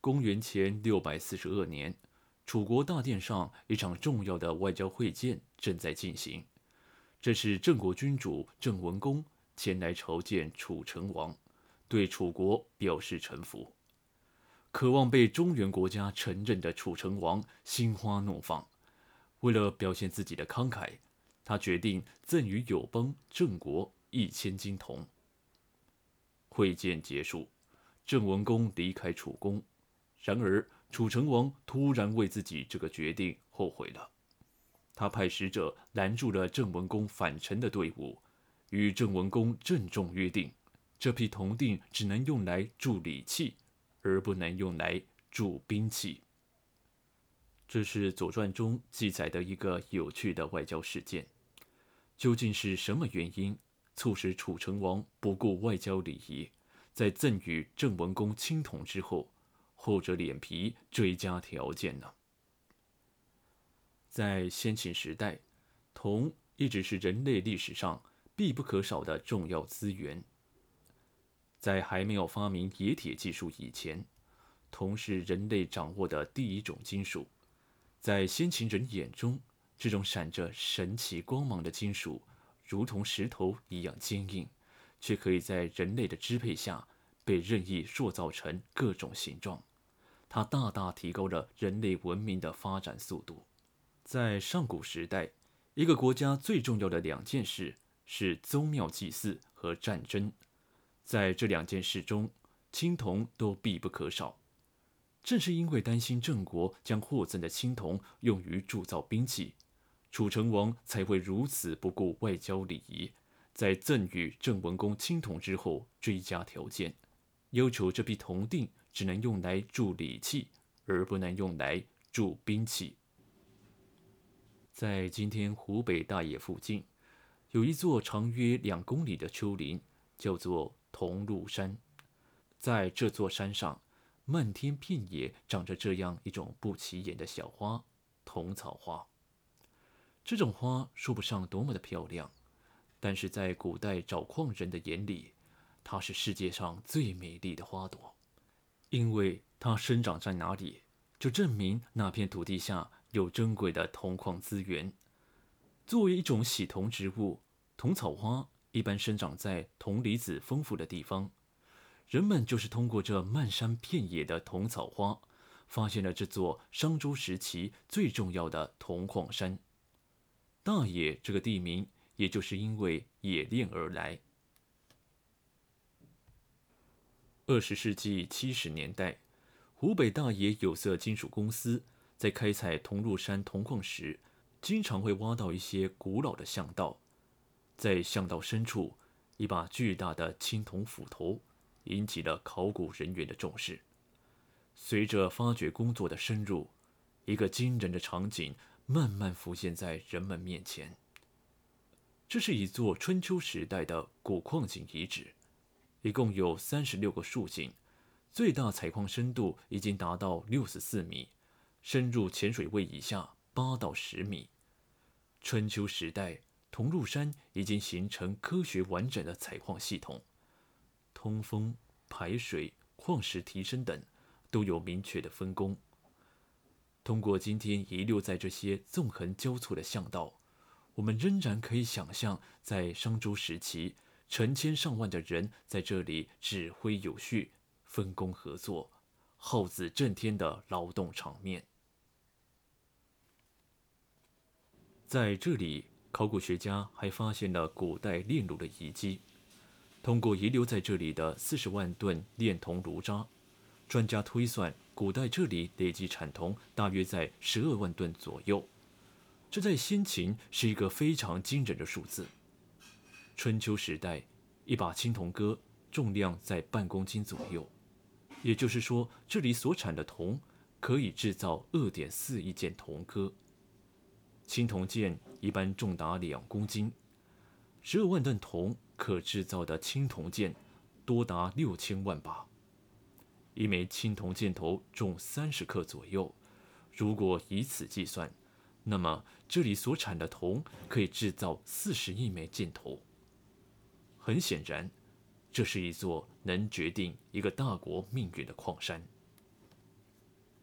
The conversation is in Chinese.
公元前六百四十二年，楚国大殿上一场重要的外交会见正在进行。这是郑国君主郑文公前来朝见楚成王，对楚国表示臣服。渴望被中原国家承认的楚成王心花怒放，为了表现自己的慷慨，他决定赠予友邦郑国一千金铜。会见结束，郑文公离开楚宫。然而，楚成王突然为自己这个决定后悔了。他派使者拦住了郑文公返程的队伍，与郑文公郑重约定：这批铜锭只能用来铸礼器，而不能用来铸兵器。这是《左传》中记载的一个有趣的外交事件。究竟是什么原因促使楚成王不顾外交礼仪，在赠予郑文公青铜之后？后者脸皮追加条件呢？在先秦时代，铜一直是人类历史上必不可少的重要资源。在还没有发明冶铁技术以前，铜是人类掌握的第一种金属。在先秦人眼中，这种闪着神奇光芒的金属，如同石头一样坚硬，却可以在人类的支配下被任意塑造成各种形状。它大大提高了人类文明的发展速度。在上古时代，一个国家最重要的两件事是宗庙祭祀和战争。在这两件事中，青铜都必不可少。正是因为担心郑国将获赠的青铜用于铸造兵器，楚成王才会如此不顾外交礼仪，在赠予郑文公青铜之后追加条件，要求这批铜锭。只能用来铸礼器，而不能用来铸兵器。在今天湖北大冶附近，有一座长约两公里的丘陵，叫做桐庐山。在这座山上，漫天遍野长着这样一种不起眼的小花——桐草花。这种花说不上多么的漂亮，但是在古代找矿人的眼里，它是世界上最美丽的花朵。因为它生长在哪里，就证明那片土地下有珍贵的铜矿资源。作为一种喜铜植物，铜草花一般生长在铜离子丰富的地方。人们就是通过这漫山遍野的铜草花，发现了这座商周时期最重要的铜矿山。大冶这个地名，也就是因为冶炼而来。二十世纪七十年代，湖北大冶有色金属公司在开采桐庐山铜矿时，经常会挖到一些古老的巷道。在巷道深处，一把巨大的青铜斧头引起了考古人员的重视。随着发掘工作的深入，一个惊人的场景慢慢浮现在人们面前。这是一座春秋时代的古矿井遗址。一共有三十六个竖井，最大采矿深度已经达到六十四米，深入浅水位以下八到十米。春秋时代，桐庐山已经形成科学完整的采矿系统，通风、排水、矿石提升等都有明确的分工。通过今天遗留在这些纵横交错的巷道，我们仍然可以想象在商周时期。成千上万的人在这里指挥有序、分工合作、号子震天的劳动场面。在这里，考古学家还发现了古代炼炉的遗迹。通过遗留在这里的四十万吨炼铜炉渣，专家推算，古代这里累计产铜大约在十二万吨左右。这在先秦是一个非常惊人的数字。春秋时代，一把青铜戈重量在半公斤左右，也就是说，这里所产的铜可以制造二点四亿件铜戈。青铜剑一般重达两公斤，十二万吨铜可制造的青铜剑多达六千万把。一枚青铜箭头重三十克左右，如果以此计算，那么这里所产的铜可以制造四十亿枚箭头。很显然，这是一座能决定一个大国命运的矿山。